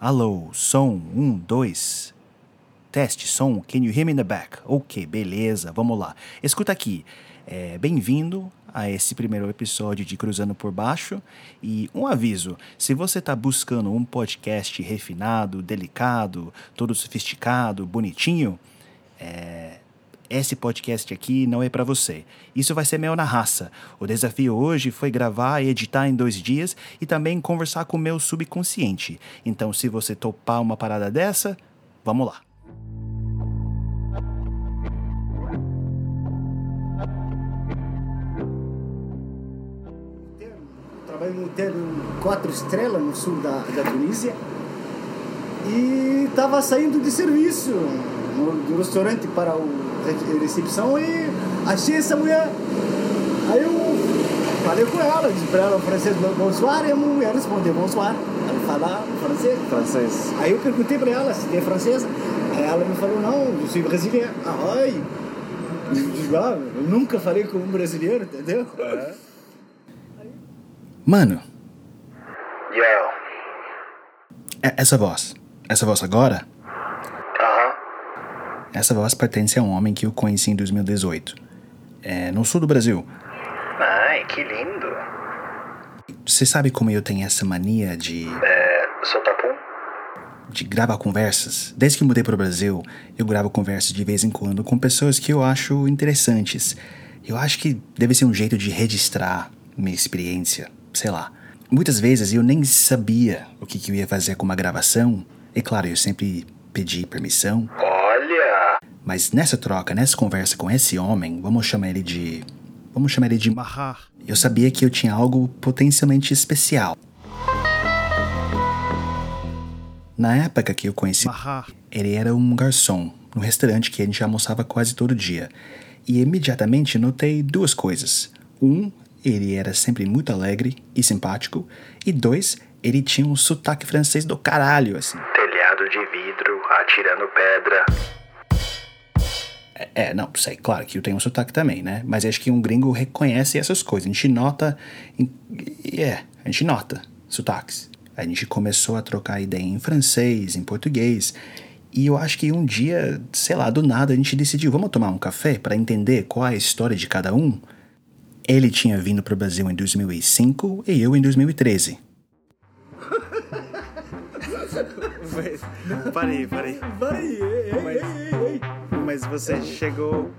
Alô, som, um, dois. Teste, som, can you hear me in the back? Ok, beleza, vamos lá. Escuta aqui. É, Bem-vindo a esse primeiro episódio de Cruzando por Baixo. E um aviso: se você está buscando um podcast refinado, delicado, todo sofisticado, bonitinho, é, esse podcast aqui não é para você. Isso vai ser meio na raça. O desafio hoje foi gravar e editar em dois dias e também conversar com o meu subconsciente. Então, se você topar uma parada dessa, vamos lá. Trabalho no hotel quatro estrelas no sul da, da Tunísia e estava saindo de serviço do restaurante para o recepção e achei essa mulher. Aí eu falei com ela, disse para ela francês bonsoir e a mulher respondeu bonsoir. Ela fala francês. Francês. Aí eu perguntei para ela se é francesa. Aí ela me falou, não, eu sou brasileira. Ah, ai! Eu ah, nunca falei com um brasileiro, entendeu? Mano, Yo. é- essa voz, essa voz agora. Essa voz pertence a um homem que eu conheci em 2018. É, no sul do Brasil. Ai, que lindo. Você sabe como eu tenho essa mania de É, Sotapum? de gravar conversas. Desde que mudei para o Brasil, eu gravo conversas de vez em quando com pessoas que eu acho interessantes. Eu acho que deve ser um jeito de registrar minha experiência, sei lá. Muitas vezes eu nem sabia o que, que eu ia fazer com uma gravação, e claro, eu sempre pedi permissão. Mas nessa troca, nessa conversa com esse homem, vamos chamar ele de. Vamos chamar ele de Mahar. Eu sabia que eu tinha algo potencialmente especial. Na época que eu conheci ele era um garçom no restaurante que a gente almoçava quase todo dia. E imediatamente notei duas coisas. Um, ele era sempre muito alegre e simpático. E dois, ele tinha um sotaque francês do caralho, assim. Telhado de vidro, atirando pedra. É, não, sei, claro que eu tenho um sotaque também, né? Mas acho que um gringo reconhece essas coisas. A gente nota. É, a gente nota sotaques. A gente começou a trocar ideia em francês, em português. E eu acho que um dia, sei lá, do nada a gente decidiu, vamos tomar um café para entender qual é a história de cada um? Ele tinha vindo para o Brasil em 2005 e eu em 2013. Parei, parei. Vai, ei, ei, ei, ei. Mas você chegou.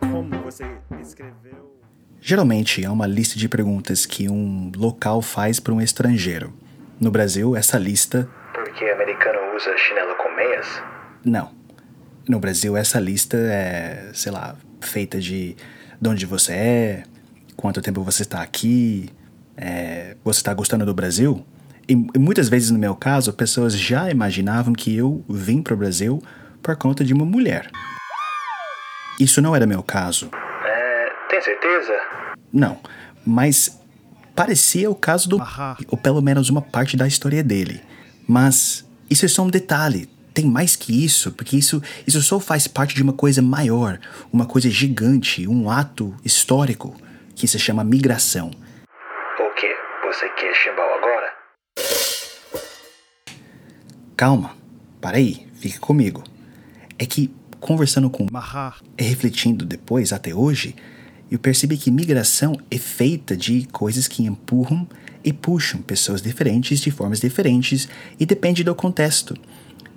Como você escreveu? Geralmente é uma lista de perguntas que um local faz para um estrangeiro. No Brasil, essa lista Porque americano usa chinelo com meias? Não. No Brasil, essa lista é, sei lá, feita de de onde você é, quanto tempo você está aqui, é, você está gostando do Brasil. E, e muitas vezes, no meu caso, pessoas já imaginavam que eu vim para o Brasil por conta de uma mulher. Isso não era meu caso. É, tem certeza? Não, mas parecia o caso do. Ou pelo menos uma parte da história dele. Mas isso é só um detalhe. Tem mais que isso, porque isso, isso só faz parte de uma coisa maior, uma coisa gigante, um ato histórico que se chama migração. O quê? Você quer chimbal agora? Calma, para aí, fique comigo. É que, conversando com Mahar e refletindo depois, até hoje, eu percebi que migração é feita de coisas que empurram e puxam pessoas diferentes de formas diferentes e depende do contexto.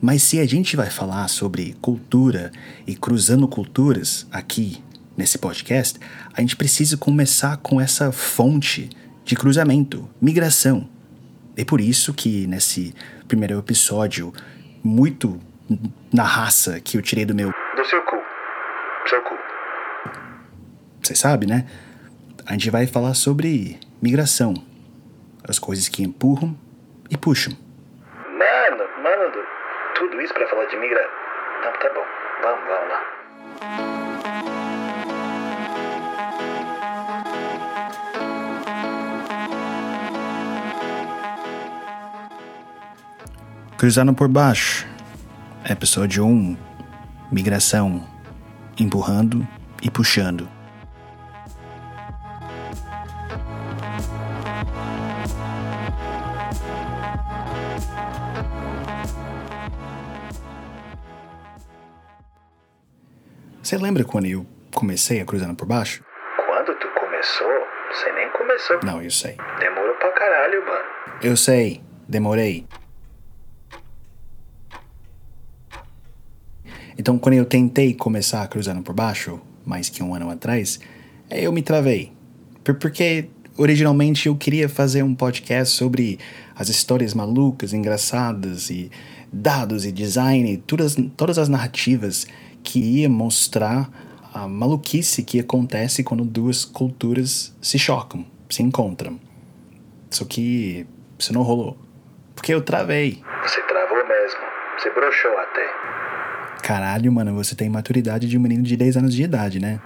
Mas se a gente vai falar sobre cultura e cruzando culturas aqui nesse podcast, a gente precisa começar com essa fonte de cruzamento, migração. É por isso que nesse primeiro episódio, muito na raça que eu tirei do meu. Do seu cu. Seu cu. Você sabe, né? A gente vai falar sobre migração. As coisas que empurram e puxam. Mano, mano, do- tudo isso pra falar de migra. Tá, tá bom. Vamos, vamos lá. Cruzando por baixo. Episódio 1 Migração Empurrando e Puxando. Você lembra quando eu comecei a cruzando por baixo? Quando tu começou? Você nem começou. Não, eu sei. Demorou pra caralho, mano. Eu sei, demorei. Então, quando eu tentei começar cruzando por baixo, mais que um ano atrás, eu me travei. Por- Porque originalmente eu queria fazer um podcast sobre as histórias malucas, engraçadas e dados e design, todas, todas as narrativas que ia mostrar a maluquice que acontece quando duas culturas se chocam, se encontram. Só que isso não rolou. Porque eu travei. Você travou mesmo. Você broxou até. Caralho, mano, você tem maturidade de um menino de 10 anos de idade, né?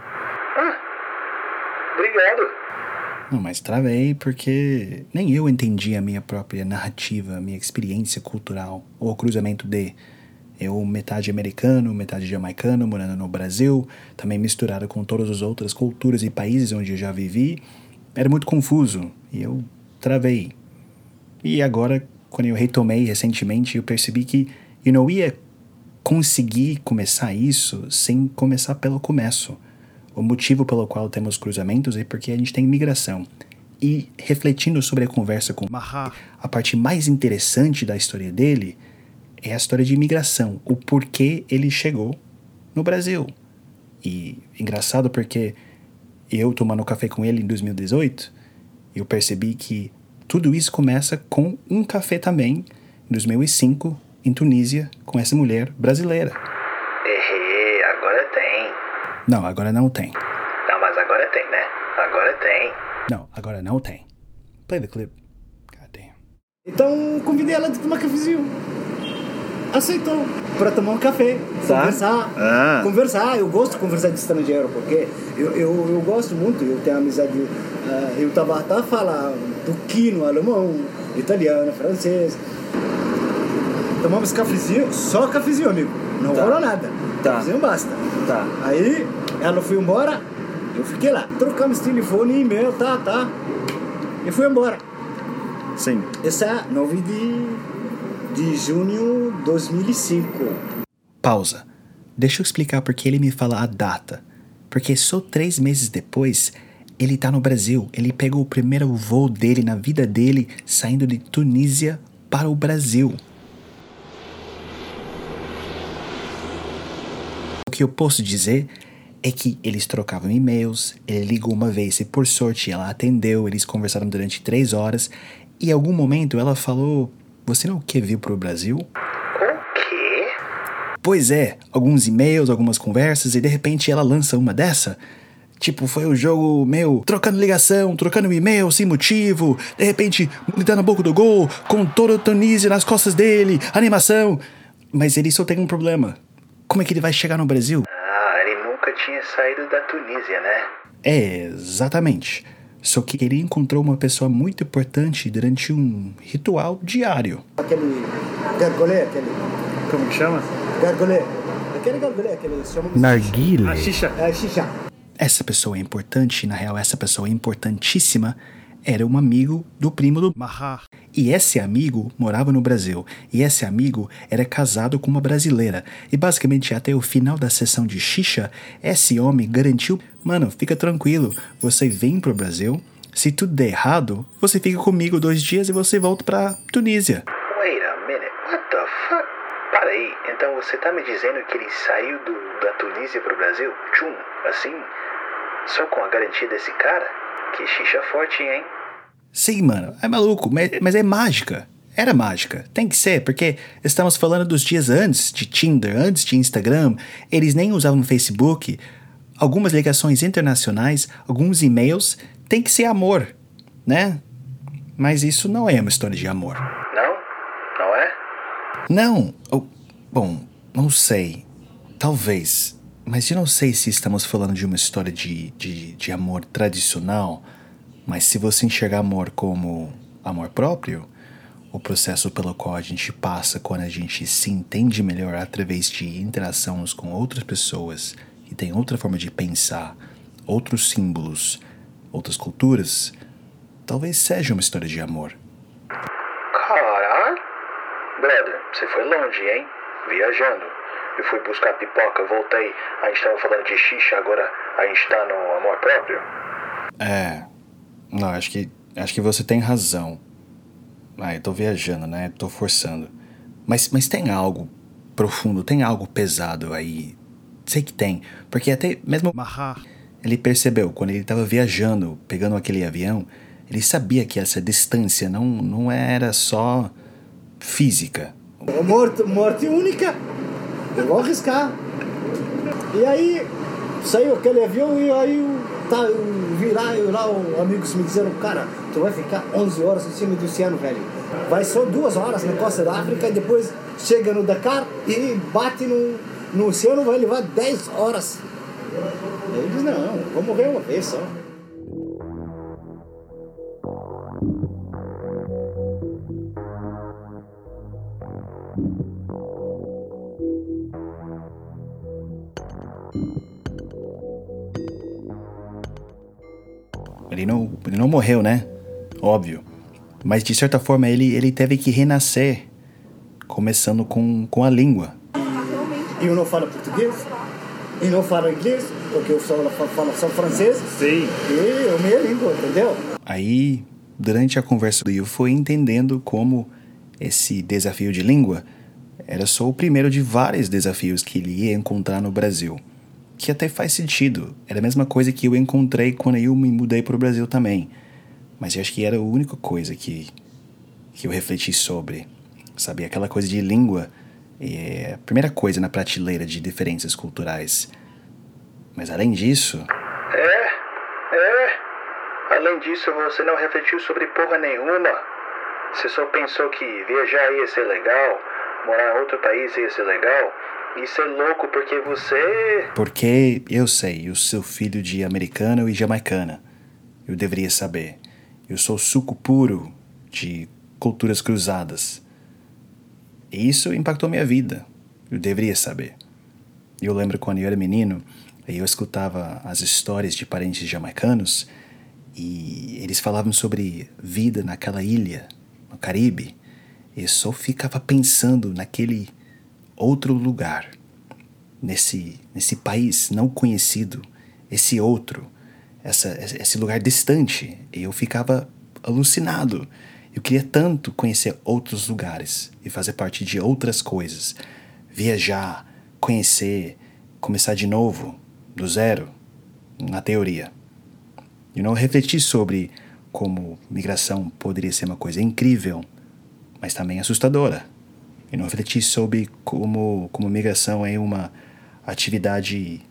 Obrigado. Não, mas travei porque nem eu entendi a minha própria narrativa, a minha experiência cultural, ou o cruzamento de eu metade americano, metade jamaicano, morando no Brasil, também misturado com todas as outras culturas e países onde eu já vivi, era muito confuso e eu travei. E agora, quando eu retomei recentemente, eu percebi que eu não ia conseguir começar isso sem começar pelo começo. O motivo pelo qual temos cruzamentos é porque a gente tem imigração. E refletindo sobre a conversa com Maha, a parte mais interessante da história dele é a história de imigração, o porquê ele chegou no Brasil. E engraçado porque eu tomando café com ele em 2018, eu percebi que tudo isso começa com um café também, em 2005, em Tunísia, com essa mulher brasileira. Errei, agora tem. Não, agora não tem. Não, mas agora tem, né? Agora tem. Não, agora não tem. Play the clip. God damn. Então convidei ela de tomar cafezinho. Aceitou. Pra tomar um café, Tá. conversar. Ah. Conversar, eu gosto de conversar de estrangeiro, porque eu, eu, eu gosto muito, eu tenho amizade. ah, eu tava até a falar tuquino, alemão, italiano, francês. Tomamos cafezinho, só cafezinho, amigo. Não Tá. rolou nada. Tá. Cafezinho basta. Tá. Aí ela foi embora, eu fiquei lá. Trocamos telefone, e-mail, tá, tá. E fui embora. Sim. Essa é 9 de, de junho de 2005. Pausa. Deixa eu explicar porque ele me fala a data. Porque só três meses depois, ele tá no Brasil. Ele pegou o primeiro voo dele na vida dele, saindo de Tunísia para o Brasil. Que eu posso dizer é que eles trocavam e-mails, ele ligou uma vez e por sorte ela atendeu, eles conversaram durante três horas e em algum momento ela falou: Você não quer vir pro Brasil? O quê? Pois é, alguns e-mails, algumas conversas e de repente ela lança uma dessa. Tipo, foi o jogo meu, trocando ligação, trocando e-mail sem motivo, de repente gritando a boca do gol, com todo o Tunísia nas costas dele, animação. Mas ele só tem um problema. Como é que ele vai chegar no Brasil? Ah, ele nunca tinha saído da Tunísia, né? É, exatamente. Só que ele encontrou uma pessoa muito importante durante um ritual diário. Aquele gargolé, aquele Como que chama? gargolé. Aquele gargolé que eles chamam de Narguile. A xixa. É, xixá. Essa pessoa é importante, na real, essa pessoa importantíssima era um amigo do primo do Mahar. E esse amigo morava no Brasil. E esse amigo era casado com uma brasileira. E basicamente até o final da sessão de xixa, esse homem garantiu: Mano, fica tranquilo, você vem pro Brasil. Se tudo der errado, você fica comigo dois dias e você volta pra Tunísia. Wait a minute, what the fuck? Para aí, então você tá me dizendo que ele saiu do, da Tunísia pro Brasil? Tchum, assim? Só com a garantia desse cara? Que xixa forte, hein? Sim, mano, é maluco, mas, é mágica. Era mágica, tem que ser, porque estamos falando dos dias antes de Tinder, antes de Instagram, eles nem usavam Facebook, algumas ligações internacionais, alguns e-mails, tem que ser amor, né? Mas isso não é uma história de amor. Não? Não é? Não, bom, não sei, talvez, mas eu não sei se estamos falando de uma história de, de, de amor tradicional, mas se você enxergar amor como amor próprio, o processo pelo qual a gente passa quando a gente se entende melhor através de interações com outras pessoas que têm outra forma de pensar, outros símbolos, outras culturas, talvez seja uma história de amor. Caralho! Brother, você foi longe, hein? Viajando. E fui buscar pipoca, voltei, a gente tava falando de xixa, agora a gente tá no amor próprio? É. Não, acho que. Acho que você tem razão. Ah, eu tô viajando, né? Tô forçando. Mas, mas tem algo profundo, tem algo pesado aí. Sei que tem. Porque até mesmo Mahar. ele percebeu, quando ele estava viajando, pegando aquele avião, ele sabia que essa distância não, não era só física. Morte, morte única. Eu vou arriscar. E aí saiu aquele avião e aí tá, eu vi lá, eu lá, os amigos me disseram, cara, tu vai ficar 11 horas em cima do oceano, velho. Vai só duas horas na costa da África e depois chega no Dakar e bate no, no oceano, vai levar 10 horas. Eu disse, não, vou morrer uma vez só. Ele não, ele não morreu, né? Óbvio. Mas de certa forma ele, ele teve que renascer, começando com, com a língua. E eu não falo português, e não falo inglês, porque eu só falo só francês. Sim. E eu minha língua, entendeu? Aí, durante a conversa, eu fui entendendo como esse desafio de língua era só o primeiro de vários desafios que ele ia encontrar no Brasil. Que até faz sentido. Era a mesma coisa que eu encontrei quando eu me mudei para o Brasil também. Mas eu acho que era a única coisa que, que eu refleti sobre. Sabe, aquela coisa de língua é a primeira coisa na prateleira de diferenças culturais. Mas além disso, É, é. Além disso, você não refletiu sobre porra nenhuma. Você só pensou que viajar ia ser legal, morar em outro país ia ser legal. Isso é louco porque você. Porque eu sei, eu sou filho de americano e jamaicana. Eu deveria saber. Eu sou suco puro de culturas cruzadas. E isso impactou minha vida. Eu deveria saber. Eu lembro quando eu era menino, eu escutava as histórias de parentes jamaicanos e eles falavam sobre vida naquela ilha, no Caribe. E eu só ficava pensando naquele outro lugar, nesse, nesse país não conhecido, esse outro, essa, esse lugar distante. E eu ficava alucinado. Eu queria tanto conhecer outros lugares e fazer parte de outras coisas. Viajar, conhecer, começar de novo, do zero, na teoria. E não refleti sobre como migração poderia ser uma coisa incrível, mas também assustadora. E não refleti sobre como, como migração é uma atividade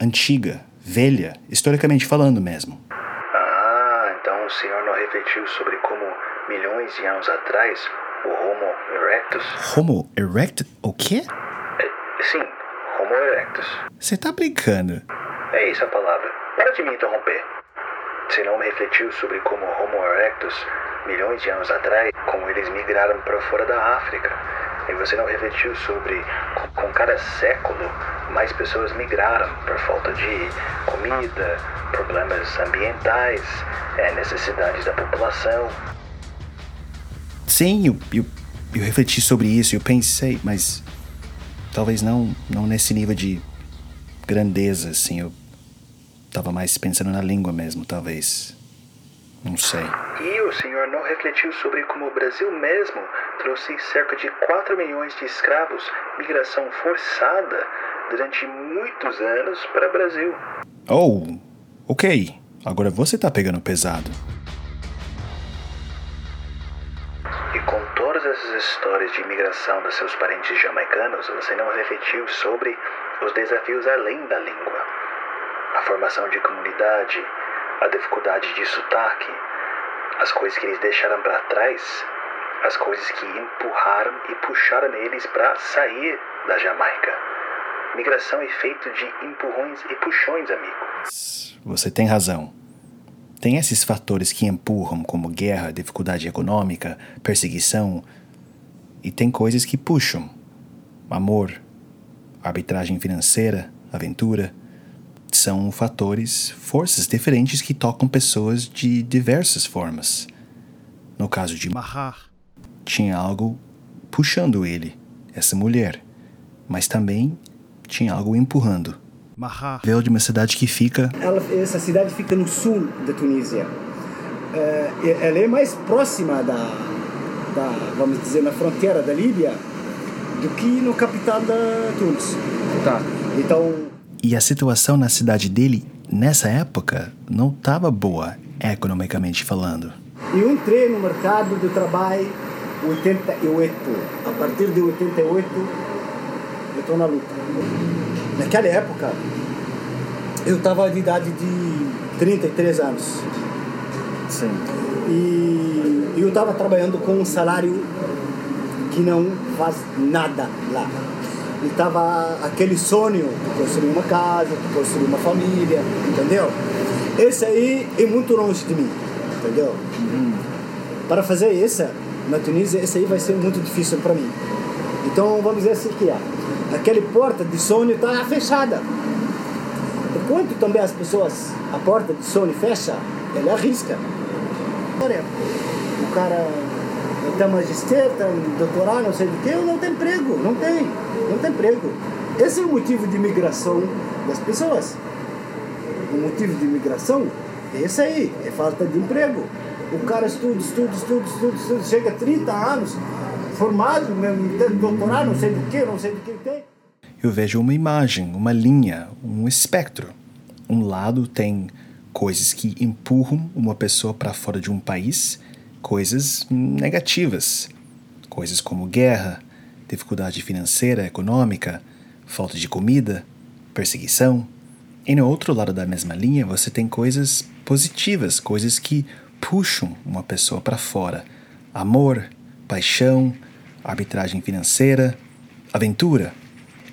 antiga, velha, historicamente falando mesmo. Ah, então o senhor não refletiu sobre como milhões de anos atrás o Homo erectus. Homo erectus? O quê? É, sim, Homo erectus. Você tá brincando? É isso a palavra. Para de me interromper. Você não refletiu sobre como Homo erectus, milhões de anos atrás, como eles migraram para fora da África. E você não refletiu sobre com, cada século mais pessoas migraram por falta de comida, problemas ambientais, é, necessidades da população. Sim, eu, eu, eu refleti sobre isso, eu pensei, mas talvez não, não nesse nível de grandeza, assim. Eu tava mais pensando na língua mesmo, talvez. Não sei. E o senhor não refletiu sobre como o Brasil mesmo trouxe cerca de 4 milhões de escravos, migração forçada, durante muitos anos para o Brasil. Oh, ok. Agora você tá pegando pesado. E com todas essas histórias de imigração dos seus parentes jamaicanos, você não refletiu sobre os desafios além da língua. A formação de comunidade, a dificuldade de sotaque, as coisas que eles deixaram para trás, as coisas que empurraram e puxaram eles para sair da Jamaica. Migração é feito de empurrões e puxões, amigo. Você tem razão. Tem esses fatores que empurram, como guerra, dificuldade econômica, perseguição. E tem coisas que puxam: amor, arbitragem financeira, aventura. São fatores, forças diferentes que tocam pessoas de diversas formas. No caso de Mahar. Tinha algo puxando ele, essa mulher. mas também tinha algo empurrando. Mahar. Veio de uma cidade que fica Ela, essa cidade fica no sul da Tunísia. É, e- ela é mais próxima da, da, vamos dizer, na fronteira da Líbia do que no capital da Tunis. Tá. Então, E a situação na cidade dele, nessa época, não estava boa, economicamente falando. eu entrei no mercado de trabalho 88. A partir de 88, eu estou na luta. Naquela época, eu estava de idade de 33 anos. Sim. E eu estava trabalhando com um salário que não faz nada lá. E estava aquele sonho de construir uma casa, de construir uma família, entendeu? Esse aí é muito longe de mim, entendeu? Para fazer isso na Tunísia, esse aí vai ser muito difícil para mim. Então vamos dizer assim que é. Aquele porta de sonho está fechada. Enquanto também as pessoas, a porta de sonho fecha, ele arrisca. Olha, o cara tem magistério, tem doutorado, não sei do que, não tem emprego, não tem, não tem emprego. Esse é o motivo de imigração das pessoas. O motivo de imigração é esse aí, é falta de emprego. O cara estuda, estuda, estuda, estuda, estuda chega a 30 anos, formado, mesmo, doutorado, não sei do que, não sei do que tem. Eu vejo uma imagem, uma linha, um espectro. Um lado tem coisas que empurram uma pessoa para fora de um país, coisas negativas, coisas como guerra, dificuldade financeira, econômica, falta de comida, perseguição. E no outro lado da mesma linha, você tem coisas positivas, coisas que puxam uma pessoa para fora. Amor, paixão, arbitragem financeira, aventura.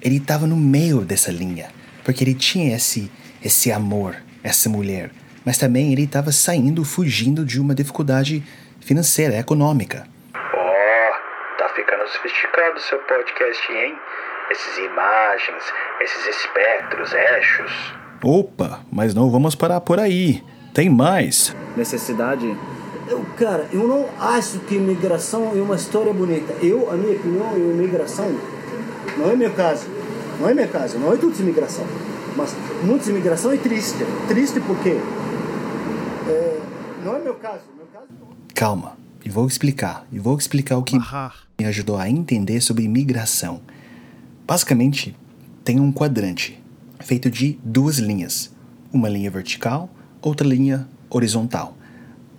Ele estava no meio dessa linha, porque ele tinha esse esse amor, essa mulher, mas também ele estava saindo, fugindo de uma dificuldade financeira, econômica. Ó, tá ficando sofisticado o seu podcast, hein? Essas imagens, esses espectros, eixos. Opa, mas não vamos parar por aí. Tem mais. Necessidade. Eu, cara, eu não acho que imigração é uma história bonita. Eu, a minha opinião, é imigração. Não é meu caso. Não é meu caso. Não é tudo imigração. Mas muita imigração é triste. Triste porque é, não é meu caso. Meu caso Calma, e vou explicar. E vou explicar o que me ajudou a entender sobre imigração. Basicamente, tem um quadrante feito de duas linhas, uma linha vertical, outra linha horizontal.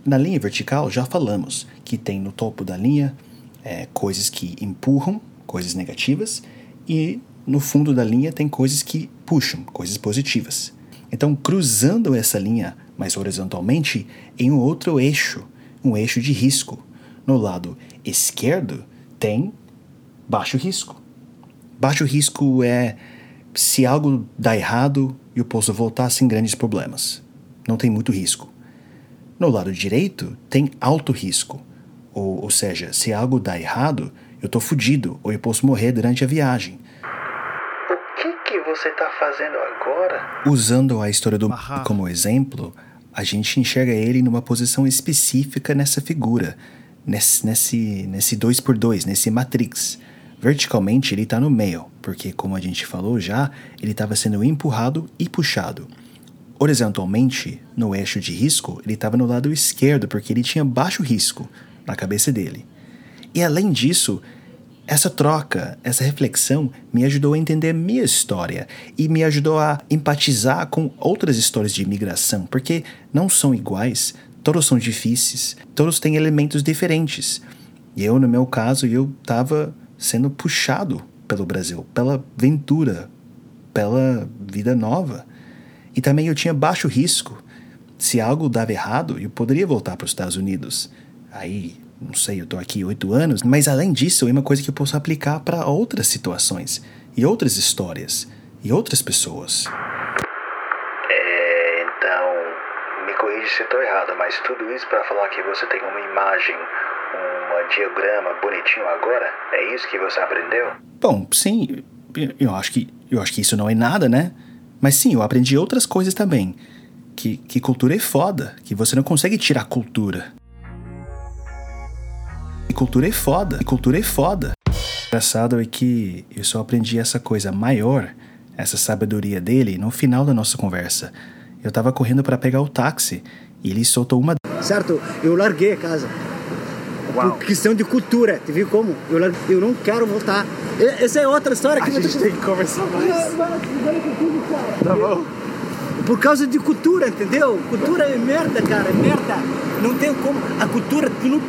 Na linha vertical já falamos que tem no topo da linha é, coisas que empurram, coisas negativas, e no fundo da linha tem coisas que puxam, coisas positivas. Então, cruzando essa linha mais horizontalmente em um outro eixo, um eixo de risco. No lado esquerdo tem baixo risco. Baixo risco é se algo dá errado, eu posso voltar sem grandes problemas. Não tem muito risco. No lado direito tem alto risco. Ou, ou seja, se algo dá errado, eu tô fudido ou eu posso morrer durante a viagem. O que que você tá fazendo agora? Usando a história do Aham. como exemplo, a gente enxerga ele numa posição específica nessa figura, nesse nesse nesse dois por dois, nesse matrix. Verticalmente ele está no meio, porque como a gente falou já, ele estava sendo empurrado e puxado. Horizontalmente, no eixo de risco, ele estava no lado esquerdo, porque ele tinha baixo risco na cabeça dele. E além disso, essa troca, essa reflexão me ajudou a entender minha história e me ajudou a empatizar com outras histórias de imigração, porque não são iguais, todos são difíceis, todos têm elementos diferentes. E eu, no meu caso, eu estava sendo puxado pelo Brasil, pela aventura, pela vida nova. E também eu tinha baixo risco. Se algo dava errado, eu poderia voltar para os Estados Unidos. Aí, não sei, eu tô aqui oito anos, mas além disso, é uma coisa que eu posso aplicar para outras situações, e outras histórias, e outras pessoas. É, então, me corrija se eu tô errado, mas tudo isso pra falar que você tem uma imagem, um diagrama bonitinho agora? É isso que você aprendeu? Bom, sim, eu acho que eu acho que isso não é nada, né? Mas sim, eu aprendi outras coisas também. Que, que cultura é foda, que você não consegue tirar cultura. Que cultura é foda, que cultura é foda. engraçado é que eu só aprendi essa coisa maior, essa sabedoria dele, no final da nossa conversa. Eu tava correndo para pegar o táxi e ele soltou uma. Certo? Eu larguei a casa. Por questão de cultura, tu viu como? Eu, eu não quero voltar. E- Essa é outra história que A gente tem que conversar mais. Tá bom. Por causa de cultura, entendeu? Cultura é merda, cara, é merda. Não tem como. A cultura tu não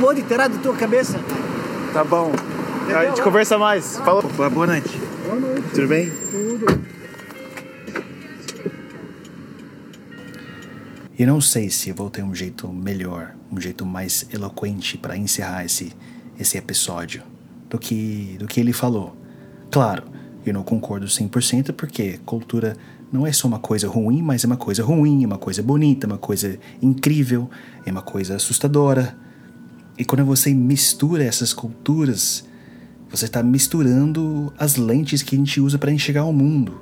pode tirar da tua cabeça. Tá bom. A gente conversa mais. Falou. Boa noite. Tudo bem? E não sei se vou ter um jeito melhor, um jeito mais eloquente para encerrar esse, esse episódio do que, do que ele falou. Claro, eu não concordo 100% porque cultura não é só uma coisa ruim, mas é uma coisa ruim, é uma coisa bonita, é uma coisa incrível, é uma coisa assustadora. E quando você mistura essas culturas, você está misturando as lentes que a gente usa para enxergar o mundo.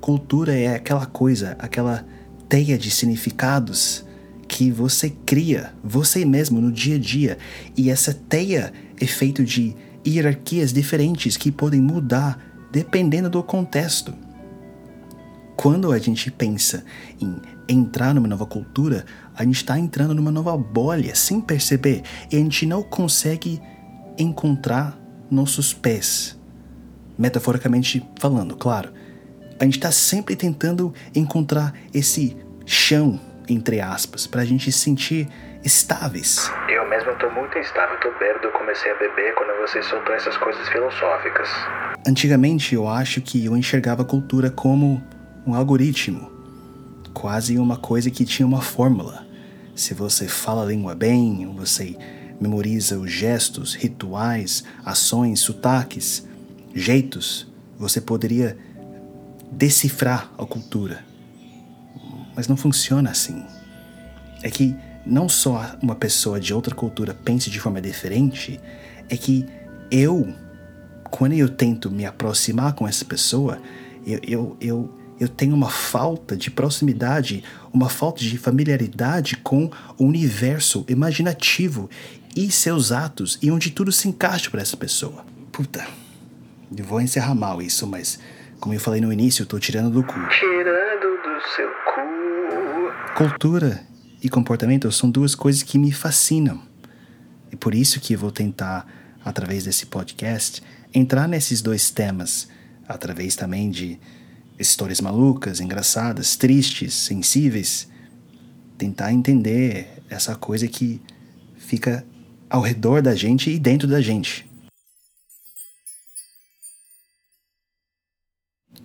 Cultura é aquela coisa, aquela teia de significados que você cria, você mesmo, no dia a dia. E essa teia é feita de hierarquias diferentes que podem mudar dependendo do contexto. Quando a gente pensa em entrar numa nova cultura, a gente está entrando numa nova bolha sem perceber e a gente não consegue encontrar nossos pés. Metaforicamente falando, claro. A gente está sempre tentando encontrar esse chão, entre aspas, para a gente se sentir estáveis. Eu mesmo tô muito instável, tô bêbado, eu comecei a beber quando você soltou essas coisas filosóficas. Antigamente eu acho que eu enxergava a cultura como um algoritmo, quase uma coisa que tinha uma fórmula. Se você fala a língua bem, você memoriza os gestos, rituais, ações, sotaques, jeitos, você poderia decifrar a cultura. Mas não funciona assim. É que não só uma pessoa de outra cultura pense de forma diferente, é que eu quando eu tento me aproximar com essa pessoa, eu, eu, eu, eu tenho uma falta de proximidade, uma falta de familiaridade com o universo imaginativo e seus atos e onde tudo se encaixa para essa pessoa. Puta, eu vou encerrar mal isso, mas como eu falei no início, eu tô tirando do cu. Tirando do seu cu. Cultura e comportamento são duas coisas que me fascinam. E por isso que eu vou tentar, através desse podcast, entrar nesses dois temas, através também de histórias malucas, engraçadas, tristes, sensíveis, tentar entender essa coisa que fica ao redor da gente e dentro da gente.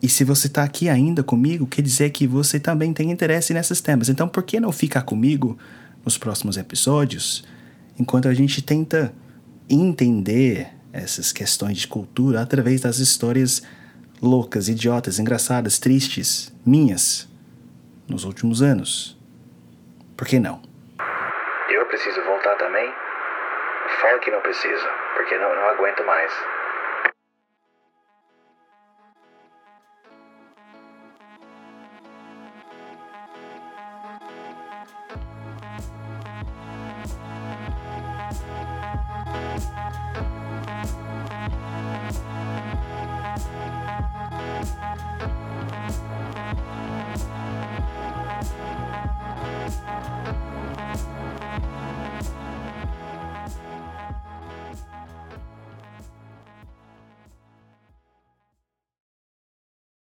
E se você está aqui ainda comigo, quer dizer que você também tem interesse nesses temas. Então, por que não ficar comigo nos próximos episódios, enquanto a gente tenta entender essas questões de cultura através das histórias loucas, idiotas, engraçadas, tristes, minhas, nos últimos anos? Por que não? Eu preciso voltar também? Fala que não preciso, porque não, não aguento mais.